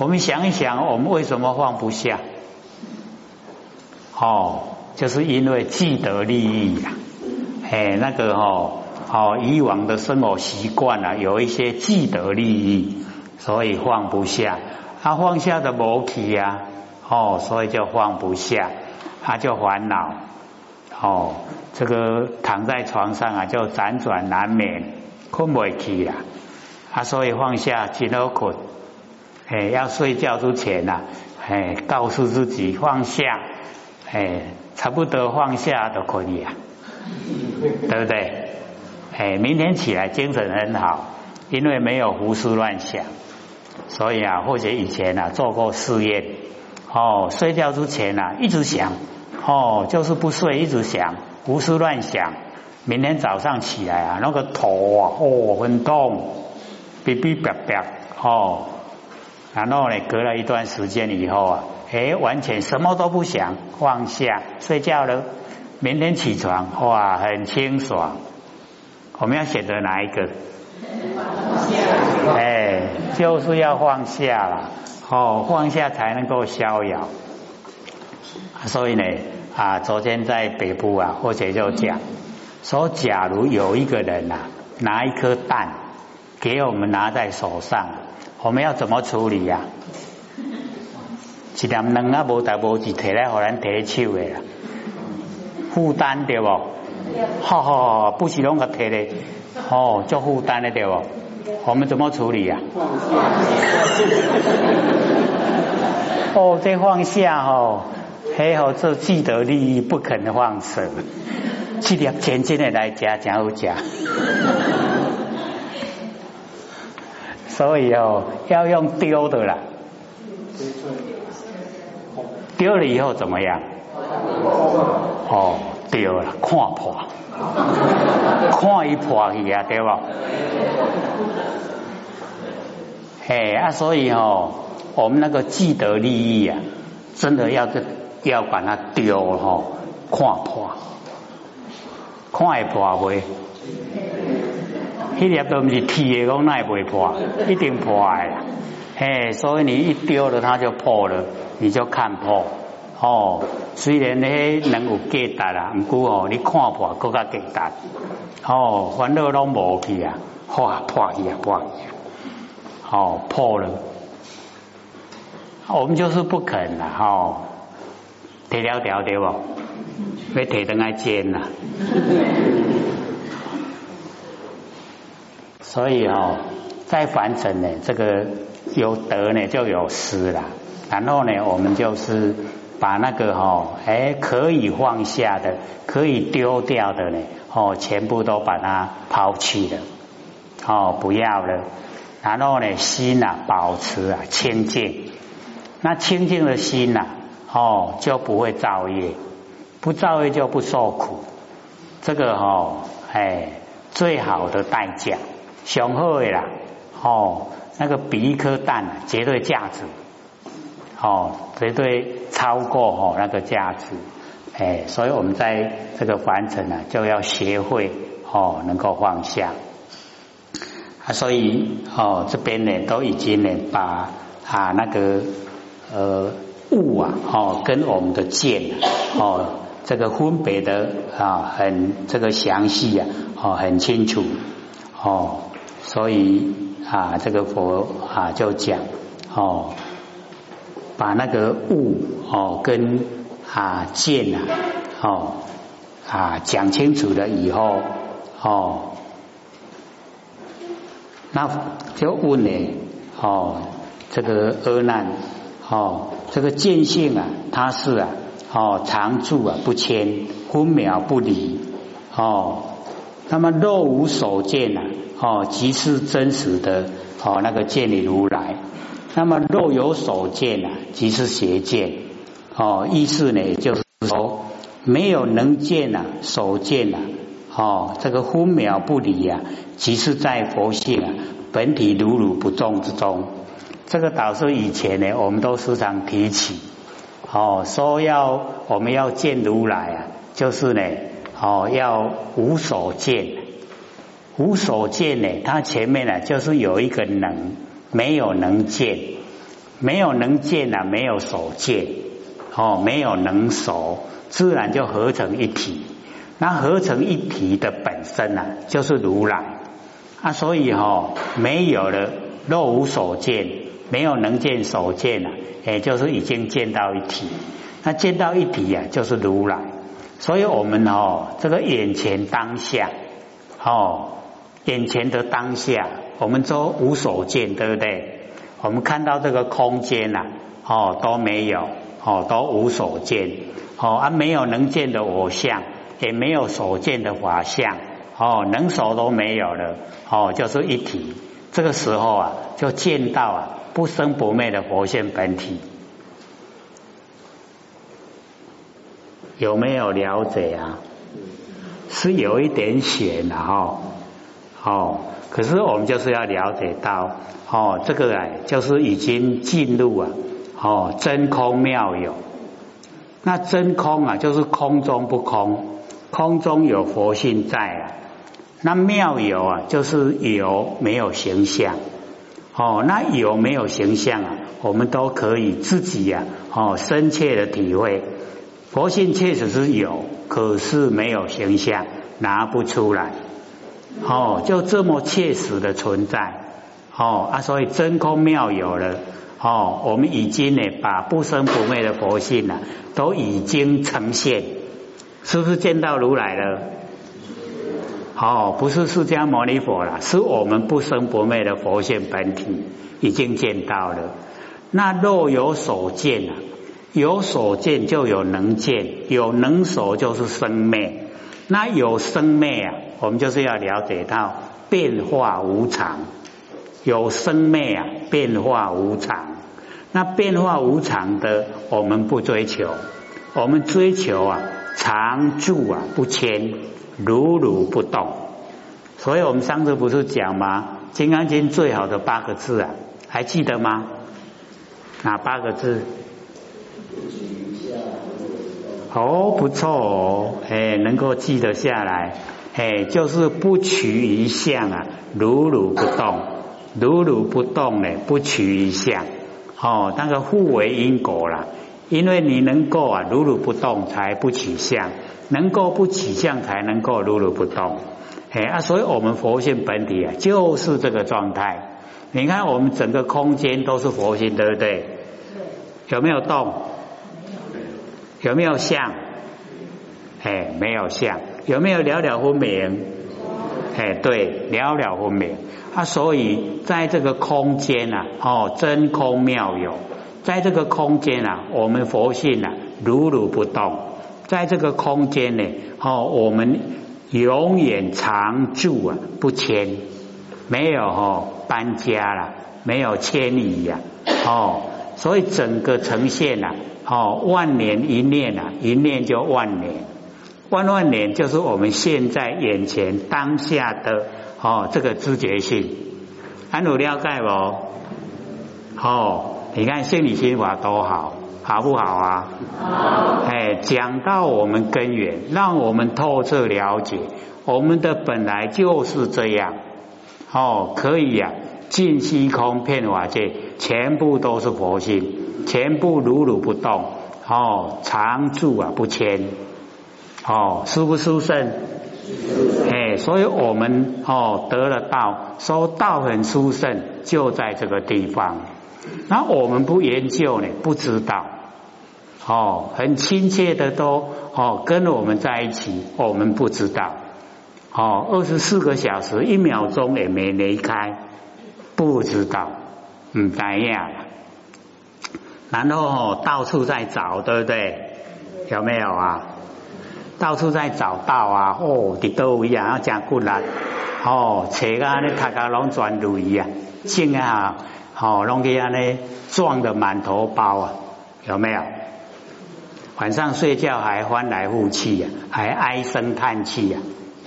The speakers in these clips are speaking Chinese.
我们想一想，我们为什么放不下？哦，就是因为既得利益呀，哎，那个哦，哦，以往的生活习惯啊，有一些既得利益，所以放不下。他放下的无起呀，哦，所以就放不下，他就烦恼。哦，这个躺在床上啊，就辗转难眠，困不起呀。啊，所以放下真好困。哎，要睡觉之前呐，哎，告诉自己放下，哎，差不多放下都可以啊，对不对？哎，明天起来精神很好，因为没有胡思乱想，所以啊，或者以前啊做过试验，哦，睡觉之前啊一直想，哦，就是不睡，一直想，胡思乱想，明天早上起来啊，那个头啊，哦，很痛，哔哔叭叭，哦。然后呢，隔了一段时间以后啊，哎，完全什么都不想，放下睡觉了。明天起床，哇，很清爽。我们要选择哪一个？哎，就是要放下了。哦，放下才能够逍遥。所以呢，啊，昨天在北部啊，或者就讲说，假如有一个人呐，拿一颗蛋给我们拿在手上。我们要怎么处理呀？一点能啊，无大无字，摕来互咱提手的啦，负担对不？好好，不是拢个摕的，哦，做负担的对不？我们怎么处理呀？哦，这放下哦，还好这既得利益不肯放手，这点钱真的来加，真好加。所以哦，要用丢的啦，丢了以后怎么样？哦，丢了，看破，看一破去啊，对吧？嘿啊，所以哦，我们那个既得利益啊，真的要要把它丢哈，看破，看一破会。一粒都不是铁的，讲那也不破，一定破的。嘿，所以你一丢了，它就破了，你就看破。哦，虽然呢能有价值啦，唔过哦，你看破更加价值。哦，烦恼拢无去啊，哇，破去啊，破去啊。哦，破了，我们就是不肯啦，哦，提了条对不？要提等来煎啦。所以哦，在凡尘呢，这个有得呢就有失了。然后呢，我们就是把那个哈，哎，可以放下的、可以丢掉的呢，哦，全部都把它抛弃了，哦，不要了。然后呢，心呐，保持啊清净。那清净的心呐，哦，就不会造业，不造业就不受苦。这个哦，哎，最好的代价。雄厚的啦，哦，那个比一颗蛋绝对价值，哦，绝对超过哦那个价值，哎，所以我们在这个凡尘呢，就要学会哦，能够放下，啊，所以哦这边呢都已经呢把啊那个呃物啊，哦跟我们的见哦这个分别的啊很这个详细啊，哦很清楚，哦。所以啊，这个佛啊就讲哦，把那个物哦跟啊见啊哦啊讲清楚了以后哦，那就问呢哦，这个阿难哦，这个见性啊，它是啊哦常住啊不迁，分秒不离哦，那么若无所见啊。哦，即是真实的哦，那个见你如来。那么若有所见啊，即是邪见。哦，意思呢，就是说没有能见啊，所见啊，哦，这个分秒不离啊，即是在佛性啊本体如如不动之中。这个导师以前呢，我们都时常提起。哦，说要我们要见如来啊，就是呢，哦，要无所见。无所见呢，它前面呢就是有一个能，没有能见，没有能见啊，没有所见，哦，没有能守，自然就合成一体。那合成一体的本身啊，就是如来啊，所以哈，没有了若无所见，没有能见所见啊，也就是已经见到一体。那见到一体呀，就是如来。所以我们哦，这个眼前当下哦，眼前的当下，我们都无所见，对不对？我们看到这个空间呐，哦都没有，哦都无所见，哦啊没有能见的我相。也没有所见的法相，哦，能所都没有了，哦，就是一体。这个时候啊，就见到啊不生不灭的佛性本体，有没有了解啊？是有一点险的哈，哦，可是我们就是要了解到，哦，这个啊，就是已经进入啊，哦，真空妙有。那真空啊，就是空中不空。空中有佛性在啊，那妙有啊，就是有没有形象哦，那有没有形象啊？我们都可以自己呀哦深切的体会，佛性确实是有，可是没有形象，拿不出来哦，就这么切实的存在哦啊，所以真空妙有了哦，我们已经呢把不生不灭的佛性呢都已经呈现。是不是见到如来了？哦，不是释迦牟尼佛了，是我们不生不灭的佛性本体已经见到了。那若有所见啊，有所见就有能见，有能所就是生灭。那有生灭啊，我们就是要了解到变化无常，有生灭啊，变化无常。那变化无常的，我们不追求，我们追求啊。常住啊不迁，如如不动。所以我们上次不是讲吗？《金刚经》最好的八个字啊，还记得吗？哪八个字？哦，不错哦，哎，能够记得下来，哎，就是不取一相啊，如如不动，如如不动呢，不取一相，哦，那个互为因果了。因为你能够啊如如不动，才不起相；能够不起相，才能够如如不动。哎啊，所以我们佛性本体啊，就是这个状态。你看，我们整个空间都是佛性，对不对？有没有动？有没有相？哎，没有相。有没有了了分明？哎，对，了了分明。啊，所以在这个空间啊，哦，真空妙有。在这个空间啊，我们佛性啊如如不动，在这个空间呢，哦，我们永远常住啊，不迁，没有哦搬家了，没有迁移呀，哦，所以整个呈现啊，哦，万年一念啊，一念就万年，万万年就是我们现在眼前当下的哦这个知觉性，安有了解不？哦。你看心理心法多好，好不好啊？好。哎，讲到我们根源，让我们透彻了解，我们的本来就是这样。哦，可以呀，尽虚空遍法界，全部都是佛性，全部如如不动。哦，常住啊，不迁。哦，殊不殊胜？哎，所以我们哦得了道，说道很殊胜，就在这个地方。那我们不研究呢，不知道哦，很亲切的都哦跟我们在一起，我们不知道哦，二十四个小时一秒钟也没离开，不知道嗯怎样？然后哦到处在找，对不对？有没有啊？到处在找到啊！哦，伫都位啊，真骨力哦，车啊，你大家拢转路一样，正啊！哦，弄给安呢撞得满头包啊，有没有？晚上睡觉还翻来覆去呀，还唉声叹气呀，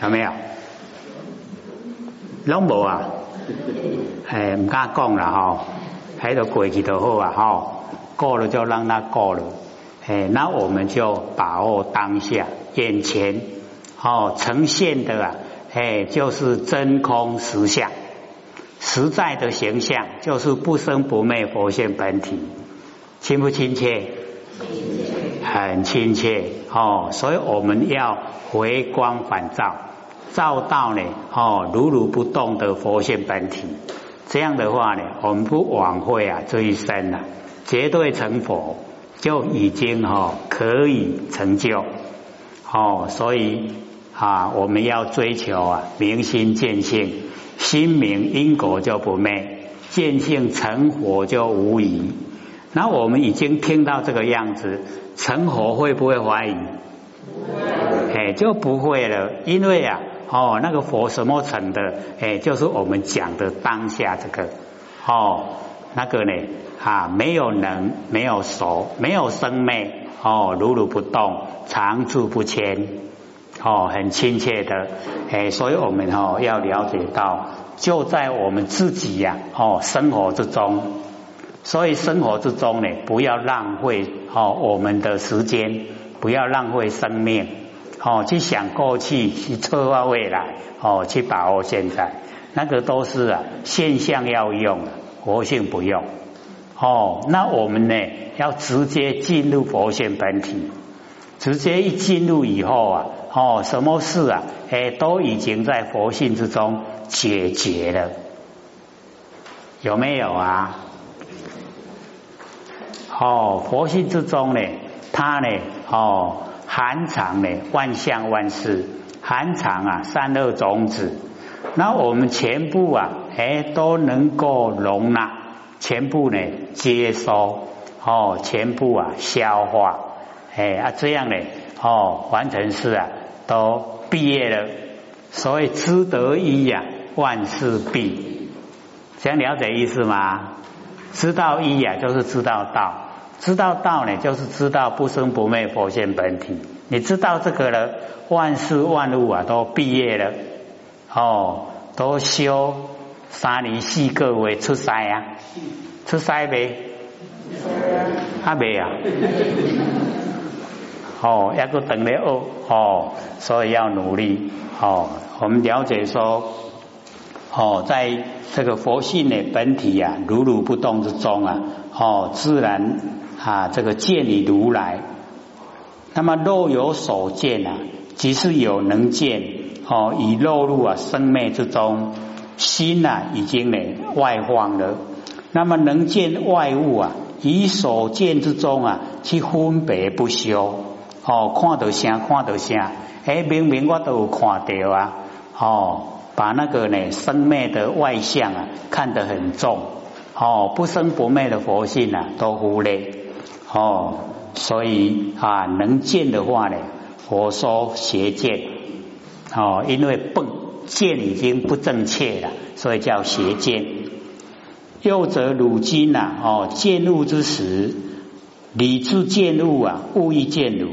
有没有？拢无啊？哎，唔敢讲了哈，喺度过去就好啊哈，过了就让他过了。哎，那我们就把握当下眼前哦呈现的啊，哎，就是真空实相。实在的形象就是不生不灭佛性本体，亲不亲切？很亲切哦，所以我们要回光返照，照到呢哦如如不动的佛性本体。这样的话呢，我们不枉费啊这一生呐，绝对成佛就已经哈可以成就哦。所以啊，我们要追求啊明心见性，心明因果就不灭，见性成佛就无疑。那我们已经听到这个样子，成佛会不会怀疑？哎，就不会了，因为啊。哦，那个佛什么成的？哎，就是我们讲的当下这个哦，那个呢啊，没有能，没有熟，没有生灭哦，如如不动，常住不迁哦，很亲切的哎，所以我们哦要了解到，就在我们自己呀哦生活之中，所以生活之中呢，不要浪费哦我们的时间，不要浪费生命。哦，去想过去，去策划未来，哦，去把握现在，那个都是啊现象要用，活性不用。哦，那我们呢要直接进入佛性本体，直接一进入以后啊，哦，什么事啊，哎，都已经在佛性之中解决了，有没有啊？哦，佛性之中呢，它呢，哦。含藏呢，万象万事，含藏啊，三恶种子，那我们全部啊，哎，都能够容纳，全部呢接收，哦，全部啊消化，哎啊这样呢，哦，完成是啊，都毕业了，所以知得一呀，万事毕，这样了解意思吗？知道一呀，就是知道道。知道道呢，就是知道不生不灭佛性本体。你知道这个了，万事万物啊都毕业了，哦，都修三年四个月出世啊，出世没？还没啊？哦，要个等了哦，哦，所以要努力哦。我们了解说，哦，在这个佛性的本体啊，如如不动之中啊，哦，自然。啊，这个见你如来，那么若有所见啊，即是有能见哦，已落入啊生灭之中，心呐已经呢外放了。那么能见外物啊，以所见之中啊去分别不休哦，看到啥看到啥，哎，明明我都有看到啊，哦，把那个呢生灭的外相啊看得很重哦，不生不灭的佛性啊都忽略。哦，所以啊，能见的话呢，佛说邪见哦，因为不见已经不正确了，所以叫邪见。又则汝今呐，哦，见物之时，理智见物啊，物亦见汝，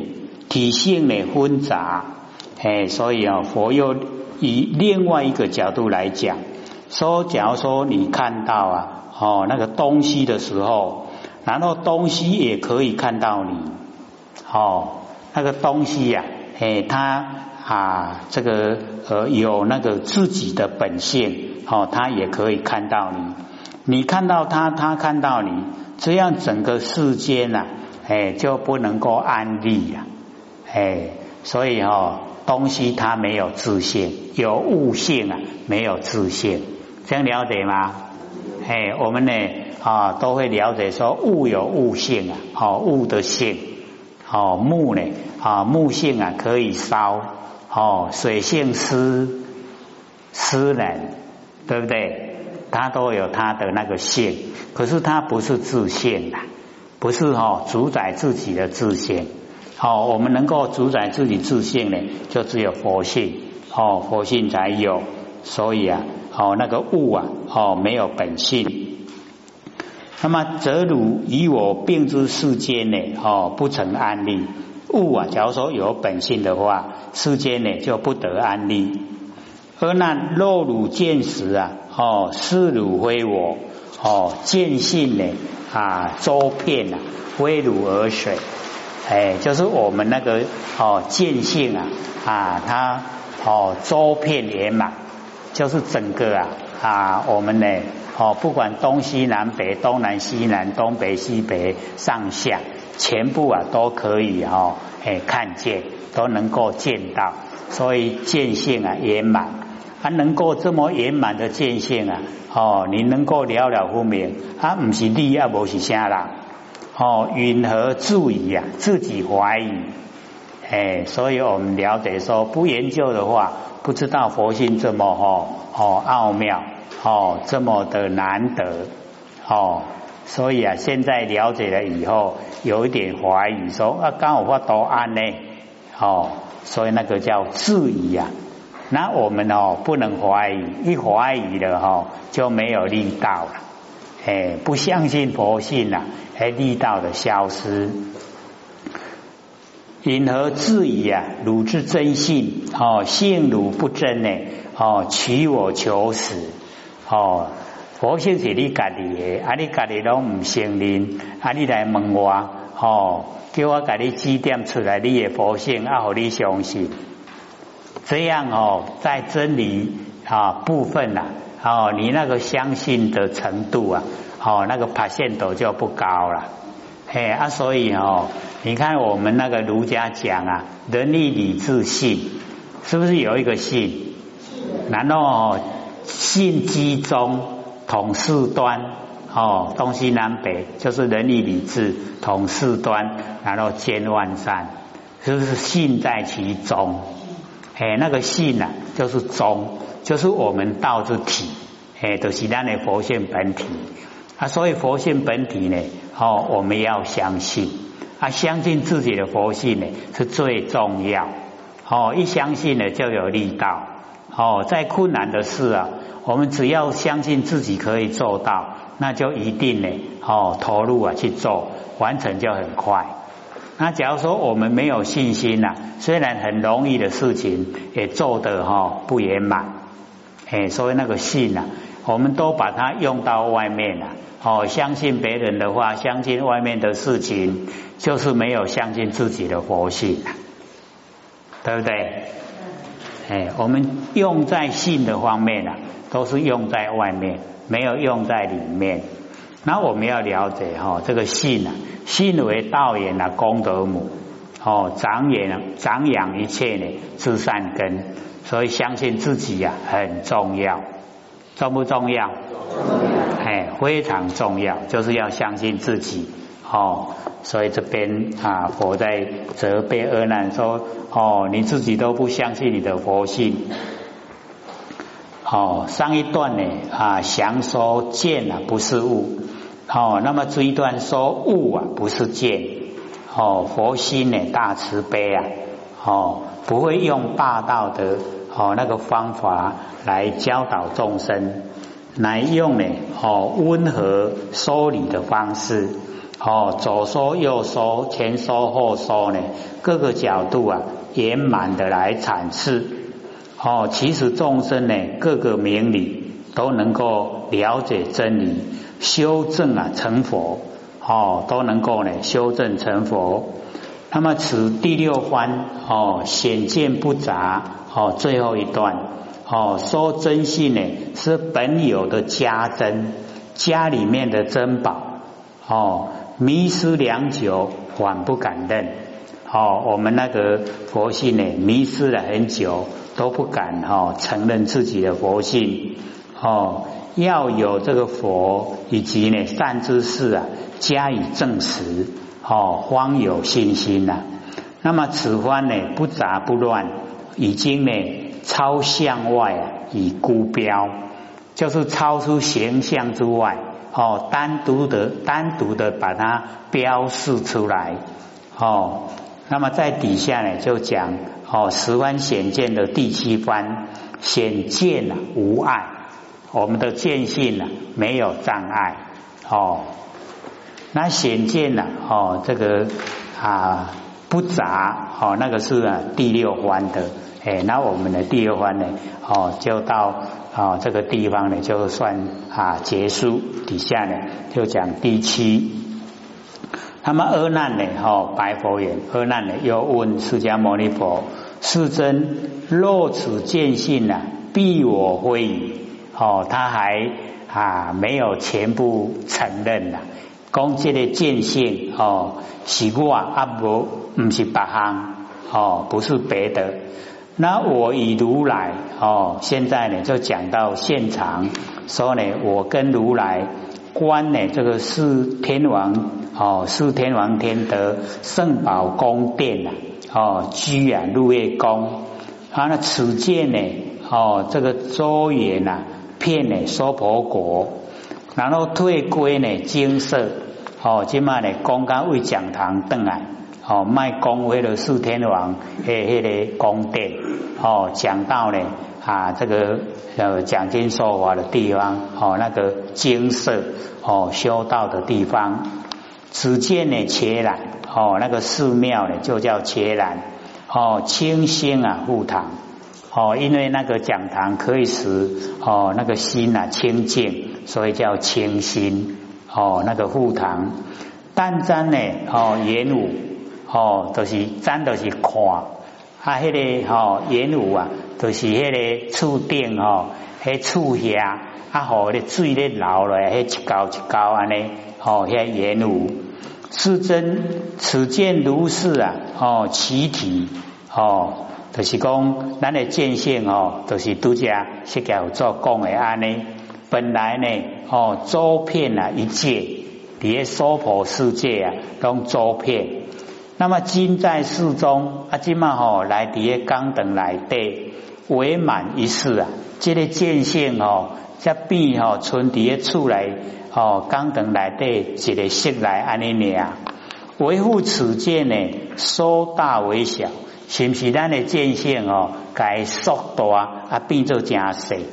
体性呢混杂，哎，所以啊，佛又以另外一个角度来讲，说，假如说你看到啊，哦，那个东西的时候。然后东西也可以看到你，哦，那个东西呀，哎，它啊，这个呃有那个自己的本性，哦，它也可以看到你，你看到它，它看到你，这样整个世间呐，哎，就不能够安利呀，哎，所以哦，东西它没有自性，有物性啊，没有自性，这样了解吗？哎，我们呢？啊，都会了解说物有物性啊，哦，物的性，哦，木呢，啊，木性啊可以烧，哦，水性湿湿冷，对不对？它都有它的那个性，可是它不是自性的，不是哈主宰自己的自性。哦，我们能够主宰自己自性呢，就只有佛性，哦，佛性才有。所以啊，哦，那个物啊，哦，没有本性。那么，则汝以我并之世间呢？哦，不成安利物啊。假如说有本性的话，世间呢就不得安利。而那若汝见时啊，哦，是汝非我哦，见性呢啊，周遍啊，非汝而水。哎，就是我们那个哦，见性啊啊，它哦，周遍圆满，就是整个啊啊，我们呢，哦，不管东西南北、东南西南、东北西北、上下，全部啊都可以哦，哎，看见，都能够见到，所以见性啊圆满，啊，能够这么圆满的见性啊，哦，你能够了了分明，啊，不是你啊，不是啥啦，哦，云何注意啊？自己怀疑，哎，所以我们了解说，不研究的话。不知道佛性这么哦哦奥妙哦这么的难得哦，所以啊现在了解了以后有一点怀疑，说啊刚好发多安呢哦，所以那个叫质疑啊。那我们哦不能怀疑，一怀疑了哈就没有力道了，哎不相信佛性呐，哎力道的消失。因何质疑啊？汝之真性哦，性汝不真呢？哦，取我求死哦，佛性是你家己的，啊，你家己拢唔承认，啊，你来问我哦，叫我给你指点出来你的佛性，啊，好你相信，这样哦，在真理啊部分呐，哦，你那个相信的程度啊，哦，那个爬线度就不高了。哎啊，所以哦，你看我们那个儒家讲啊，仁义礼智信，是不是有一个信？然后信机中统四端哦，东西南北就是仁义礼智统四端，然后兼万善，是不是信在其中？哎，那个信呐，就是中，就是我们道之体，哎，就是咱的佛性本体。啊，所以佛性本体呢，哦，我们要相信啊，相信自己的佛性呢是最重要。哦，一相信呢就有力道。哦，再困难的事啊，我们只要相信自己可以做到，那就一定呢，哦，投入啊去做，完成就很快。那假如说我们没有信心呐，虽然很容易的事情也做得哈不圆满，哎，所以那个信呐。我们都把它用到外面了，哦，相信别人的话，相信外面的事情，就是没有相信自己的佛性，对不对？哎，我们用在信的方面啊，都是用在外面，没有用在里面。那我们要了解哈，这个信啊，信为道源啊，功德母，哦，长养长养一切呢，知善根，所以相信自己呀，很重要。重不重要？哎，非常重要，就是要相信自己哦。所以这边啊，佛在责备阿难说：哦，你自己都不相信你的佛性。哦，上一段呢啊，详说见啊不是物。哦，那么这一段说物啊不是见。哦，佛心呢大慈悲啊。哦，不会用霸道的。哦，那个方法来教导众生，来用呢哦温和说理的方式，哦左说右说前说后说呢，各个角度啊圆满的来阐释。哦，其实众生呢各个明理都能够了解真理，修正啊成佛，哦都能够呢修正成佛。那么此第六番哦显见不杂。哦，最后一段哦，说真性呢是本有的家珍，家里面的珍宝哦，迷失良久，还不敢认哦。我们那个佛性呢，迷失了很久，都不敢哈承认自己的佛性哦。要有这个佛以及呢善知识啊加以证实哦，方有信心呐。那么此番呢不杂不乱。已经呢超向外啊，以孤标，就是超出形象之外哦，单独的单独的把它标示出来哦。那么在底下呢就讲哦，十番显见的第七番显见啊无碍，我们的见性呢没有障碍哦。那显见呢哦这个啊不杂哦，那个是啊第六番的。哎，那我们的第二番呢？哦，就到啊这个地方呢，就算啊结束。底下呢，就讲第七。那么阿难呢？哦，白佛言：阿难呢，又问释迦牟尼佛：世尊，若此见性呢，必我非矣。哦，他还啊没有全部承认呐。讲这个见性哦，是我啊不不是别行哦，不是别的。那我以如来哦，现在呢就讲到现场，说呢我跟如来观呢这个是天王哦，四天王天德圣宝宫殿呐哦，居啊入夜宫，啊那此见呢哦，这个周远呐骗呢娑婆国。然后退归呢金色哦，今嘛呢刚刚为讲堂登来哦，卖公为了四天王嘿嘿的宫殿哦，讲到呢啊这个呃讲经说法的地方哦，那个金色哦修道的地方，只见呢伽蓝哦，那个寺庙呢就叫伽蓝哦，清心啊护堂。哦，因为那个讲堂可以使哦那个心啊清净，所以叫清心。哦，那个护堂，但瞻呢哦演武哦都是瞻都是看啊，迄个哦演武啊都是迄个厝顶哦，迄厝下啊，好咧水咧流落来，迄一高一高安尼哦，遐演武是真此见如是啊哦，其体哦。就是讲，咱的见性哦，都是拄家释迦有做讲的安尼。本来呢，哦，周遍啊一切，伫个娑婆世界啊，拢周遍。那么今在世中啊，今嘛吼来伫个刚等来底，为满一世啊，这个见性哦，则变吼存伫个厝内哦，刚等来底一个色来安尼尔，维护此见呢，缩大为小。是不是咱的见性哦？该缩大啊，变做真细。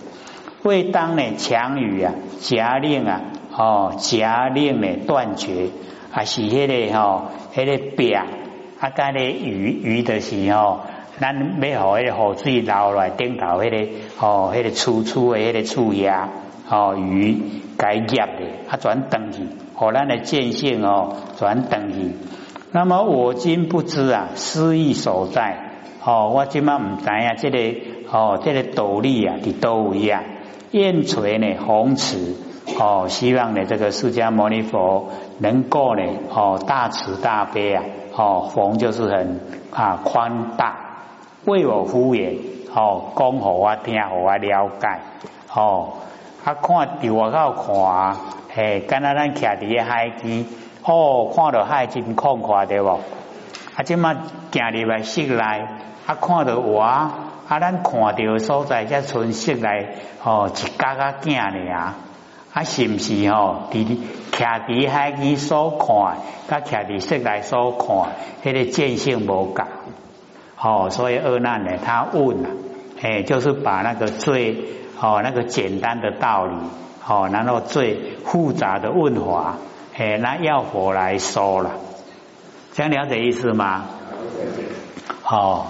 为当呢强语啊，假令啊，哦，假令呢断绝，啊是迄个吼，迄个壁啊，甲咧鱼鱼的时候，咱要互迄个雨水流来顶头，迄个哦，迄个粗粗的迄个粗芽哦，鱼该业的，啊转等去，互咱的见性哦转等去。那么我今不知啊，失意所在哦，我今嘛唔知啊，这个哦，这个斗笠啊，伫都位啊，燕垂呢，红慈哦，希望呢，这个释迦牟尼佛能够呢，哦，大慈大悲啊，哦，红就是很啊宽大，为我敷衍哦，讲互我听，互我了解哦，啊，看伫外口看，嘿，敢若咱徛伫个海边。哦，看到海真空旷对无？啊，即马行入来室内，啊，看到我，啊，咱看到所在才存室内，哦，一家家镜尔，啊，啊是毋是吼？伫徛伫海边所看，甲徛伫室内所看，迄个见性无共。哦，所以二难呢，他问啊，哎，就是把那个最哦那个简单的道理，哦，然后最复杂的问法。哎，那要佛来说了，这样了解意思吗？哦，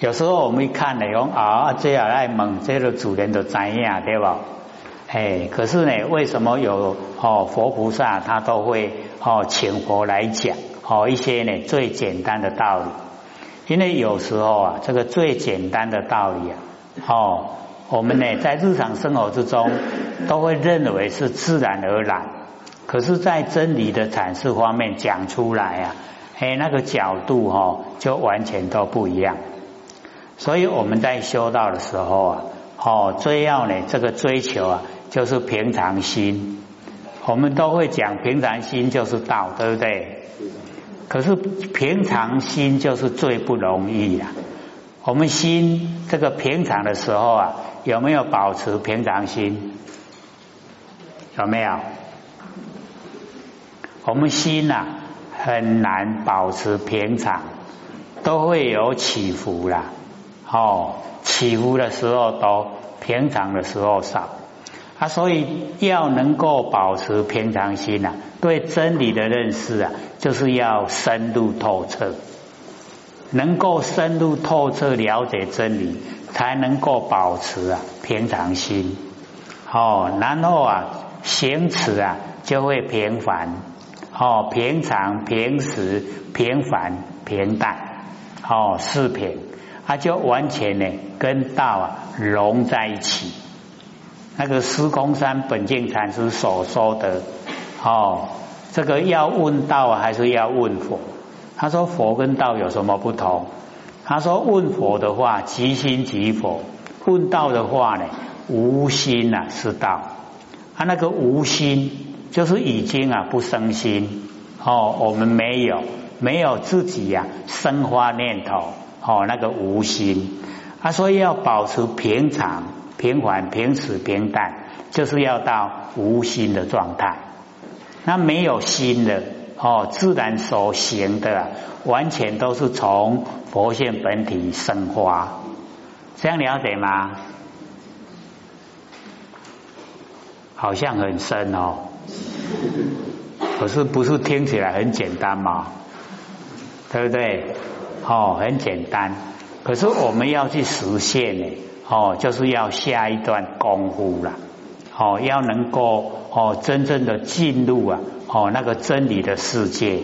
有时候我们一看呢，讲啊，这样来问，这个主人都知影对吧？哎，可是呢，为什么有哦佛菩萨他都会哦请佛来讲哦一些呢最简单的道理？因为有时候啊，这个最简单的道理啊，哦，我们呢在日常生活之中都会认为是自然而然。可是，在真理的阐释方面讲出来啊，哎，那个角度哈，就完全都不一样。所以我们在修道的时候啊，哦，最要呢，这个追求啊，就是平常心。我们都会讲平常心就是道，对不对？可是平常心就是最不容易呀。我们心这个平常的时候啊，有没有保持平常心？有没有？我们心呐很难保持平常，都会有起伏啦。哦，起伏的时候多，平常的时候少。啊，所以要能够保持平常心呐，对真理的认识啊，就是要深入透彻，能够深入透彻了解真理，才能够保持啊平常心。哦，然后啊行持啊就会平凡。哦，平常、平时、平凡、平淡，哦，四平，它就完全呢跟道啊融在一起。那个司空山本净禅师所说的哦，这个要问道还是要问佛？他说佛跟道有什么不同？他说问佛的话即心即佛，问道的话呢无心啊是道。他那个无心就是已经啊不生心哦，我们没有没有自己呀生花念头哦，那个无心。他说要保持平常、平缓、平时、平淡，就是要到无心的状态。那没有心的哦，自然所行的完全都是从佛性本体生花，这样了解吗？好像很深哦，可是不是听起来很简单吗？对不对？哦，很简单。可是我们要去实现呢，哦，就是要下一段功夫了，哦，要能够哦真正的进入啊，哦那个真理的世界，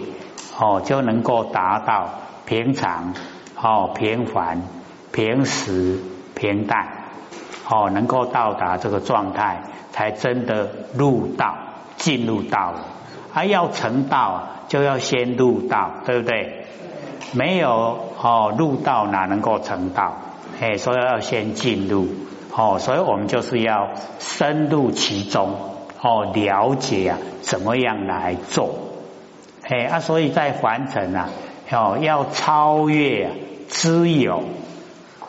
哦就能够达到平常、哦平凡、平时、平淡，哦能够到达这个状态，才真的入道，进入道了。而要成道，就要先入道，对不对？没有哦，入道哪能够成道？哎，所以要先进入哦，所以我们就是要深入其中哦，了解啊，怎么样来做？哎啊，所以在凡尘啊，哦，要超越知有，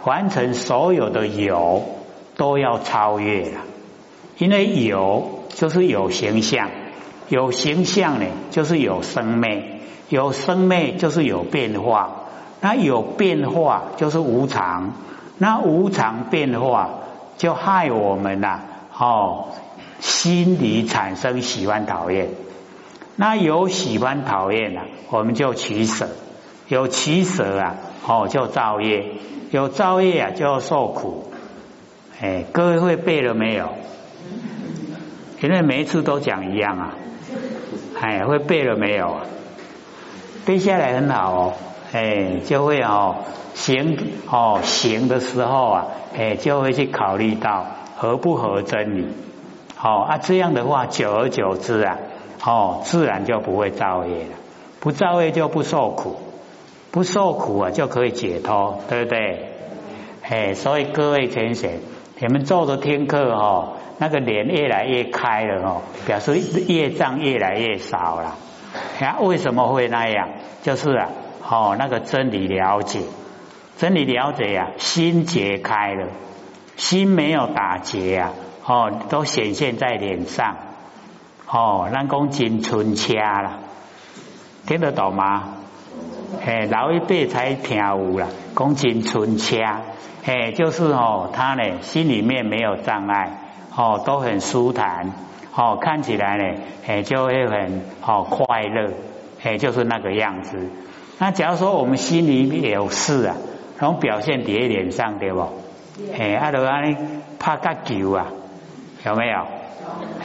凡尘所有的有都要超越了，因为有就是有形象，有形象呢，就是有生命。有生灭就是有变化，那有变化就是无常，那无常变化就害我们呐，哦，心里产生喜欢讨厌，那有喜欢讨厌啊，我们就取舍，有取舍啊，哦，就造业，有造业啊，就要受苦，哎，各位会背了没有？因为每一次都讲一样啊，哎，会背了没有？背下来很好哦，哎，就会哦行哦行的时候啊，哎，就会去考虑到合不合真理，哦啊，这样的话，久而久之啊，哦，自然就不会造业了，不造业就不受苦，不受苦啊，就可以解脱，对不对？哎，所以各位先生，你们坐着听课哦，那个脸越来越开了哦，表示业障越来越少了。啊，为什么会那样？就是啊，哦，那个真理了解，真理了解呀，心结开了，心没有打结啊，哦，都显现在脸上，哦，那讲金春掐了，听得懂吗？哎，老一辈才听有啦，讲金春掐，哎，就是哦，他呢心里面没有障碍，哦，都很舒坦。哦，看起来呢，哎，就会很哦快乐，哎，就是那个样子。那假如说我们心里有事啊，然后表现在脸上，对不？哎，阿罗安尼怕个球啊，有没有？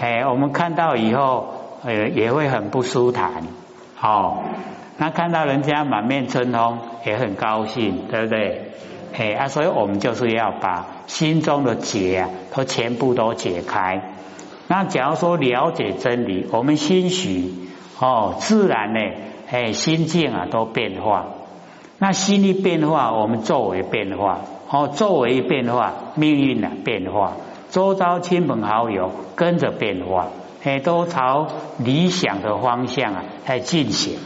哎，我们看到以后，呃，也会很不舒坦。哦，那看到人家满面春风，也很高兴，对不对？哎啊，所以我们就是要把心中的结啊，都全部都解开。那假如说了解真理，我们心许哦，自然呢，哎，心境啊都变化。那心一变化，我们作为变化，哦，作为变化，命运啊变化，周遭亲朋好友跟着变化，哎，都朝理想的方向啊在进行。